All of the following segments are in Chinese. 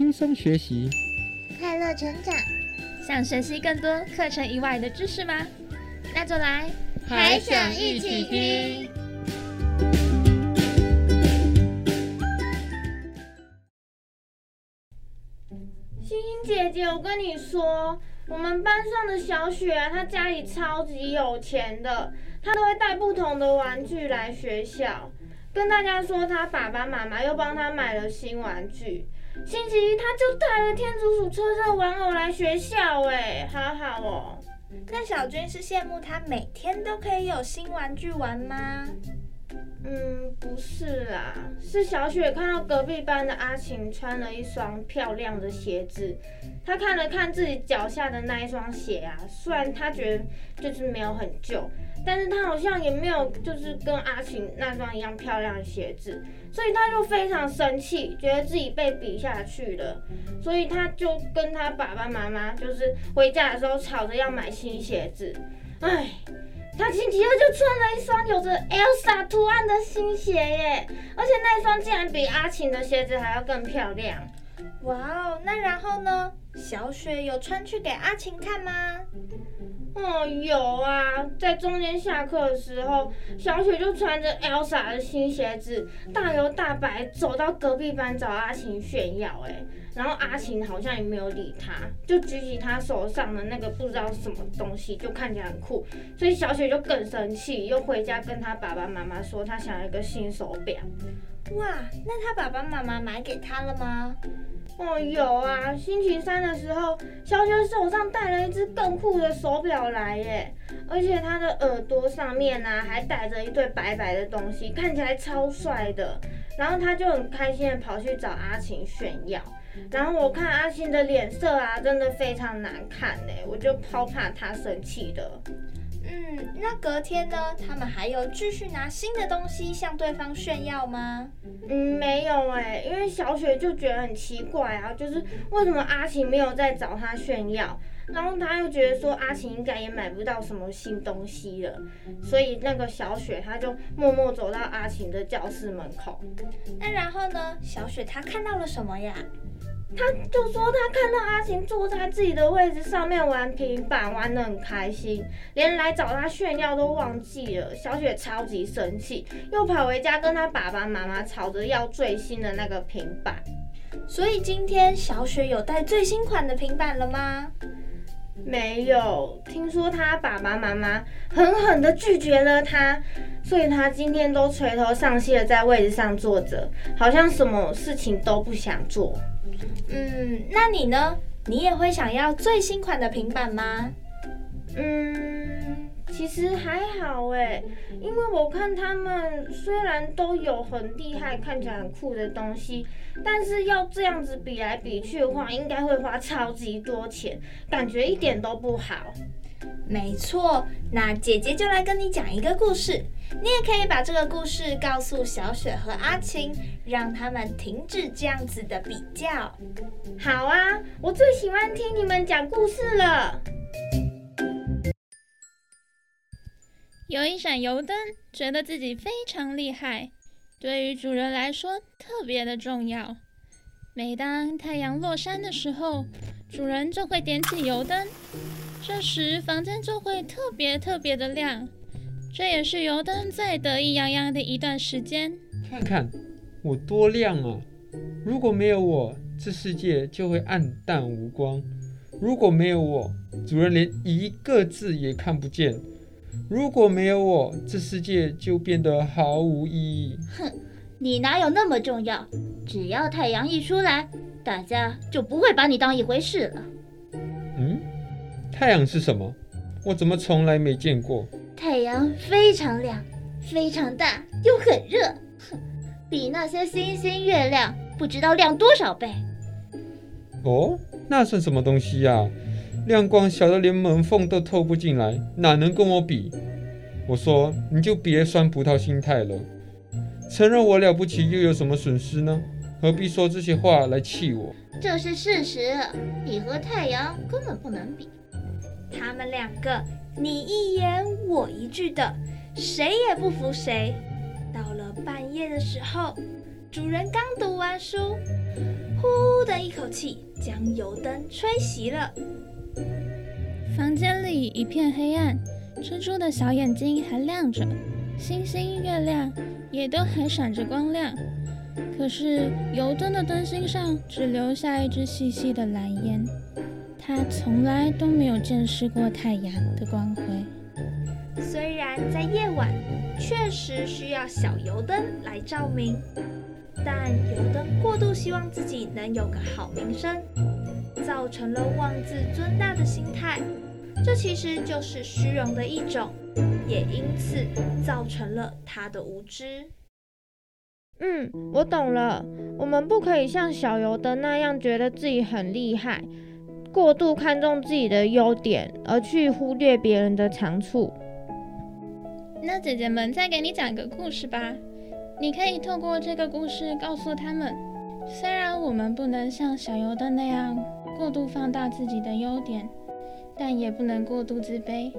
轻松学习，快乐成长。想学习更多课程以外的知识吗？那就来还想一起听。星星姐姐，我跟你说，我们班上的小雪啊，她家里超级有钱的，她都会带不同的玩具来学校，跟大家说她爸爸妈妈又帮她买了新玩具。星期一他就带了天竺鼠车车玩偶来学校，哎，好好哦。那小军是羡慕他每天都可以有新玩具玩吗？嗯，不是啦，是小雪看到隔壁班的阿晴穿了一双漂亮的鞋子，她看了看自己脚下的那一双鞋啊，虽然她觉得就是没有很旧，但是她好像也没有就是跟阿晴那双一样漂亮的鞋子，所以她就非常生气，觉得自己被比下去了，所以她就跟她爸爸妈妈就是回家的时候吵着要买新鞋子，唉。他星期二就穿了一双有着 Elsa 图案的新鞋耶，而且那双竟然比阿晴的鞋子还要更漂亮。哇哦，那然后呢？小雪有穿去给阿晴看吗？哦，有啊，在中间下课的时候，小雪就穿着 Elsa 的新鞋子，大摇大摆走到隔壁班找阿晴炫耀。哎，然后阿晴好像也没有理他，就举起他手上的那个不知道什么东西，就看起来很酷，所以小雪就更生气，又回家跟他爸爸妈妈说，他想要一个新手表。哇，那他爸爸妈妈买给他了吗？哦，有啊，星期三的时候，小雪手上戴了一只更酷的手表来耶，而且他的耳朵上面呢还戴着一对白白的东西，看起来超帅的。然后他就很开心的跑去找阿晴炫耀，然后我看阿晴的脸色啊，真的非常难看呢，我就超怕他生气的。嗯，那隔天呢？他们还有继续拿新的东西向对方炫耀吗？嗯，没有哎，因为小雪就觉得很奇怪啊，就是为什么阿晴没有再找他炫耀，然后他又觉得说阿晴应该也买不到什么新东西了，所以那个小雪他就默默走到阿晴的教室门口。那然后呢？小雪她看到了什么呀？他就说他看到阿晴坐在自己的位置上面玩平板，玩得很开心，连来找他炫耀都忘记了。小雪超级生气，又跑回家跟他爸爸妈妈吵着要最新的那个平板。所以今天小雪有带最新款的平板了吗？没有，听说他爸爸妈妈狠狠地拒绝了他，所以他今天都垂头丧气的在位置上坐着，好像什么事情都不想做。嗯，那你呢？你也会想要最新款的平板吗？嗯，其实还好哎，因为我看他们虽然都有很厉害、看起来很酷的东西，但是要这样子比来比去的话，应该会花超级多钱，感觉一点都不好。没错，那姐姐就来跟你讲一个故事，你也可以把这个故事告诉小雪和阿晴，让他们停止这样子的比较。好啊，我最喜欢听你们讲故事了。有一盏油灯，觉得自己非常厉害，对于主人来说特别的重要。每当太阳落山的时候，主人就会点起油灯。这时，房间就会特别特别的亮，这也是油灯最得意洋洋的一段时间。看看我多亮啊！如果没有我，这世界就会暗淡无光；如果没有我，主人连一个字也看不见；如果没有我，这世界就变得毫无意义。哼，你哪有那么重要？只要太阳一出来，大家就不会把你当一回事了。嗯。太阳是什么？我怎么从来没见过？太阳非常亮，非常大，又很热，哼，比那些星星、月亮不知道亮多少倍。哦，那算什么东西呀？亮光小的连门缝都透不进来，哪能跟我比？我说，你就别酸葡萄心态了。承认我了不起又有什么损失呢？何必说这些话来气我？这是事实，你和太阳根本不能比。他们两个你一言我一句的，谁也不服谁。到了半夜的时候，主人刚读完书，呼的一口气将油灯吹熄了。房间里一片黑暗，蜘蛛的小眼睛还亮着，星星、月亮也都还闪着光亮。可是油灯的灯芯上只留下一支细细的蓝烟，它从来都没有见识过太阳的光辉。虽然在夜晚确实需要小油灯来照明，但油灯过度希望自己能有个好名声，造成了妄自尊大的心态。这其实就是虚荣的一种，也因此造成了他的无知。嗯，我懂了。我们不可以像小油灯那样觉得自己很厉害，过度看重自己的优点，而去忽略别人的长处。那姐姐们再给你讲个故事吧。你可以透过这个故事告诉他们，虽然我们不能像小油灯那样过度放大自己的优点，但也不能过度自卑。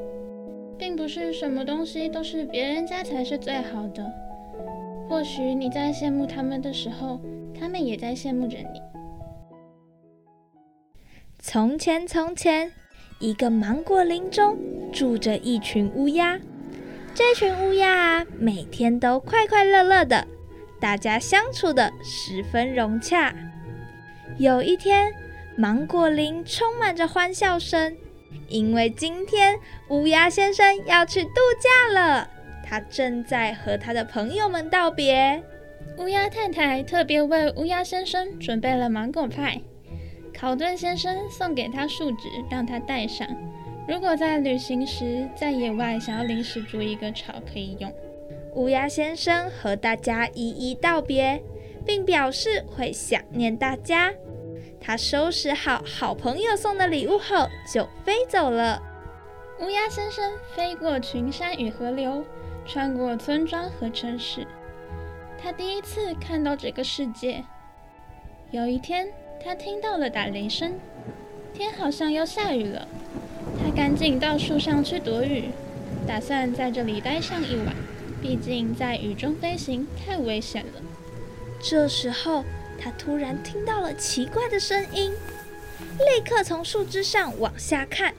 并不是什么东西都是别人家才是最好的。或许你在羡慕他们的时候，他们也在羡慕着你。从前，从前，一个芒果林中住着一群乌鸦。这群乌鸦啊，每天都快快乐乐的，大家相处的十分融洽。有一天，芒果林充满着欢笑声，因为今天乌鸦先生要去度假了。他正在和他的朋友们道别。乌鸦太太特别为乌鸦先生准备了芒果派，考顿先生送给他树脂，让他带上。如果在旅行时在野外想要临时筑一个巢，可以用。乌鸦先生和大家一一道别，并表示会想念大家。他收拾好好朋友送的礼物后，就飞走了。乌鸦先生飞过群山与河流，穿过村庄和城市。他第一次看到这个世界。有一天，他听到了打雷声，天好像要下雨了。他赶紧到树上去躲雨，打算在这里待上一晚。毕竟在雨中飞行太危险了。这时候，他突然听到了奇怪的声音，立刻从树枝上往下看，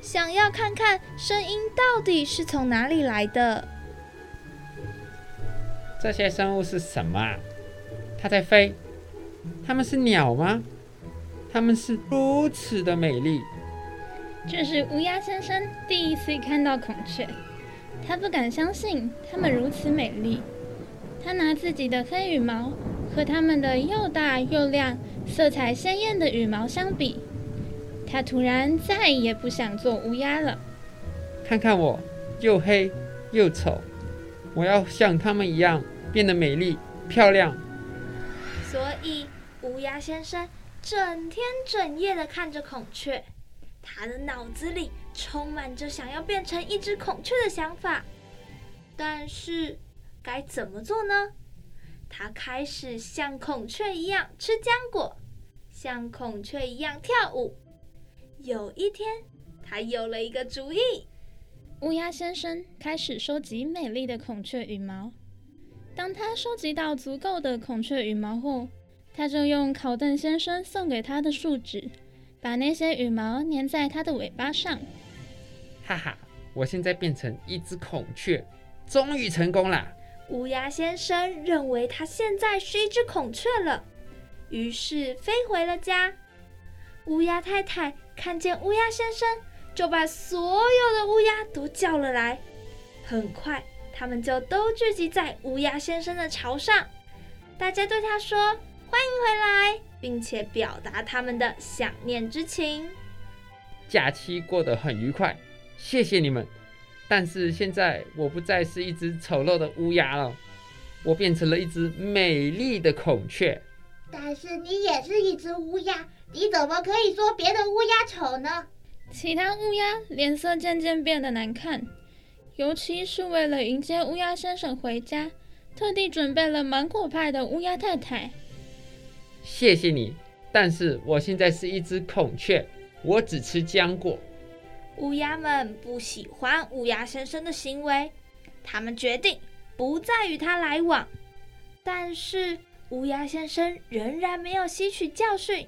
想要看看声音到底是从哪里来的。这些生物是什么啊？它在飞？它们是鸟吗？它们是如此的美丽。这是乌鸦先生第一次看到孔雀，他不敢相信它们如此美丽。他拿自己的黑羽毛和它们的又大又亮、色彩鲜艳的羽毛相比，他突然再也不想做乌鸦了。看看我，又黑又丑，我要像它们一样变得美丽漂亮。所以，乌鸦先生整天整夜的看着孔雀。他的脑子里充满着想要变成一只孔雀的想法，但是该怎么做呢？他开始像孔雀一样吃浆果，像孔雀一样跳舞。有一天，他有了一个主意。乌鸦先生开始收集美丽的孔雀羽毛。当他收集到足够的孔雀羽毛后，他就用考顿先生送给他的树脂。把那些羽毛粘在他的尾巴上。哈哈，我现在变成一只孔雀，终于成功了。乌鸦先生认为他现在是一只孔雀了，于是飞回了家。乌鸦太太看见乌鸦先生，就把所有的乌鸦都叫了来。很快，他们就都聚集在乌鸦先生的巢上。大家对他说：“欢迎回来。”并且表达他们的想念之情。假期过得很愉快，谢谢你们。但是现在我不再是一只丑陋的乌鸦了，我变成了一只美丽的孔雀。但是你也是一只乌鸦，你怎么可以说别的乌鸦丑呢？其他乌鸦脸色渐渐变得难看，尤其是为了迎接乌鸦先生回家，特地准备了芒果派的乌鸦太太。谢谢你，但是我现在是一只孔雀，我只吃浆果。乌鸦们不喜欢乌鸦先生的行为，他们决定不再与他来往。但是乌鸦先生仍然没有吸取教训。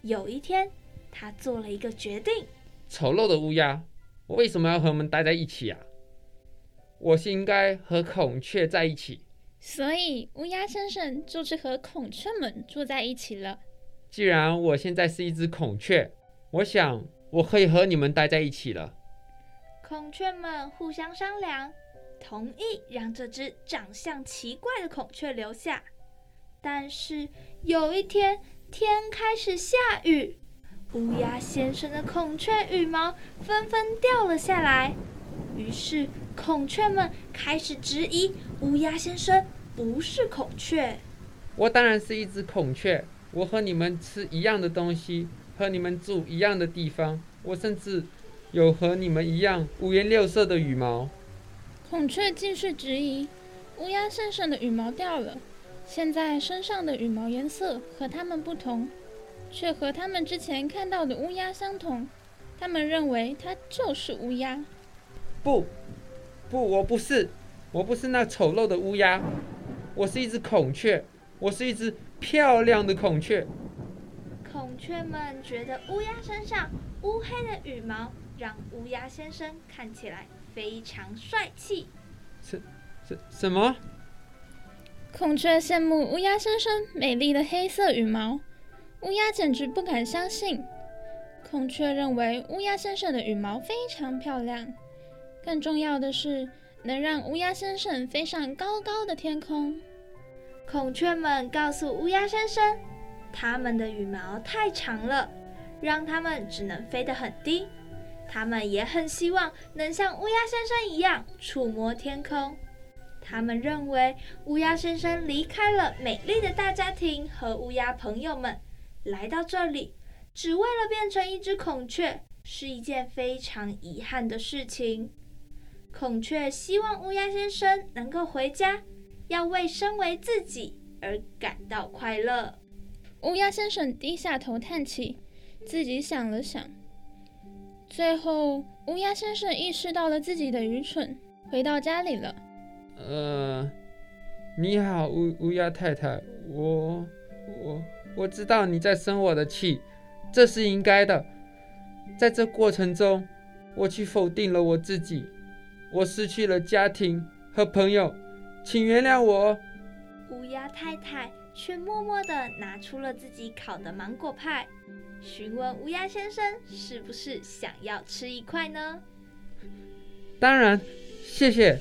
有一天，他做了一个决定：丑陋的乌鸦，我为什么要和我们待在一起啊？我是应该和孔雀在一起。所以，乌鸦先生就是和孔雀们住在一起了。既然我现在是一只孔雀，我想我可以和你们待在一起了。孔雀们互相商量，同意让这只长相奇怪的孔雀留下。但是有一天，天开始下雨，乌鸦先生的孔雀羽毛纷纷掉了下来。于是，孔雀们开始质疑乌鸦先生不是孔雀。我当然是一只孔雀，我和你们吃一样的东西，和你们住一样的地方，我甚至有和你们一样五颜六色的羽毛。孔雀继续质疑，乌鸦先生的羽毛掉了，现在身上的羽毛颜色和它们不同，却和他们之前看到的乌鸦相同。他们认为它就是乌鸦。不，不，我不是，我不是那丑陋的乌鸦，我是一只孔雀，我是一只漂亮的孔雀。孔雀们觉得乌鸦身上乌黑的羽毛让乌鸦先生看起来非常帅气。什什什么？孔雀羡慕乌鸦先生美丽的黑色羽毛，乌鸦简直不敢相信。孔雀认为乌鸦先生的羽毛非常漂亮。更重要的是，能让乌鸦先生飞上高高的天空。孔雀们告诉乌鸦先生，它们的羽毛太长了，让它们只能飞得很低。它们也很希望能像乌鸦先生一样触摸天空。他们认为乌鸦先生离开了美丽的大家庭和乌鸦朋友们，来到这里，只为了变成一只孔雀，是一件非常遗憾的事情。孔雀希望乌鸦先生能够回家，要为身为自己而感到快乐。乌鸦先生低下头叹气，自己想了想，最后乌鸦先生意识到了自己的愚蠢，回到家里了。呃，你好，乌乌鸦太太，我我我知道你在生我的气，这是应该的。在这过程中，我去否定了我自己。我失去了家庭和朋友，请原谅我。乌鸦太太却默默地拿出了自己烤的芒果派，询问乌鸦先生是不是想要吃一块呢？当然，谢谢。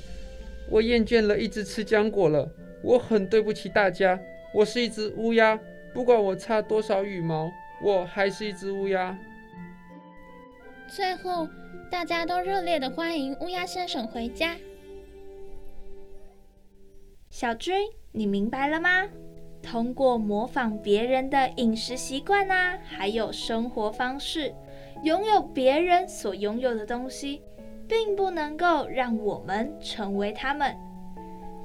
我厌倦了一直吃浆果了，我很对不起大家。我是一只乌鸦，不管我差多少羽毛，我还是一只乌鸦。最后。大家都热烈的欢迎乌鸦先生回家。小军，你明白了吗？通过模仿别人的饮食习惯啊，还有生活方式，拥有别人所拥有的东西，并不能够让我们成为他们。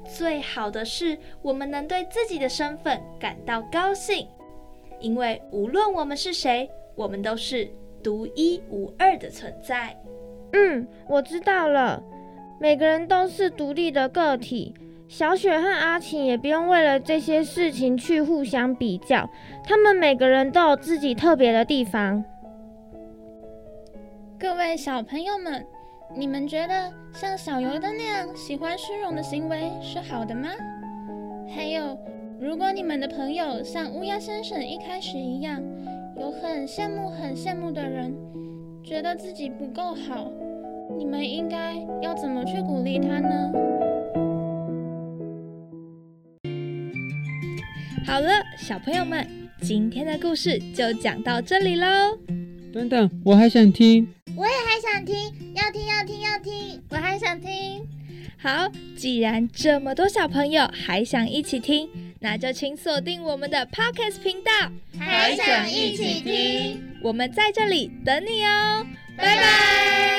最好的是，我们能对自己的身份感到高兴，因为无论我们是谁，我们都是独一无二的存在。嗯，我知道了。每个人都是独立的个体，小雪和阿晴也不用为了这些事情去互相比较。他们每个人都有自己特别的地方。各位小朋友们，你们觉得像小油的那样喜欢虚荣的行为是好的吗？还有，如果你们的朋友像乌鸦先生一开始一样，有很羡慕、很羡慕的人，觉得自己不够好。你们应该要怎么去鼓励他呢？好了，小朋友们，今天的故事就讲到这里喽。等等，我还想听。我也还想听，要听要听要听，我还想听。好，既然这么多小朋友还想一起听，那就请锁定我们的 Podcast 频道。还想一起听，我们在这里等你哦。拜拜。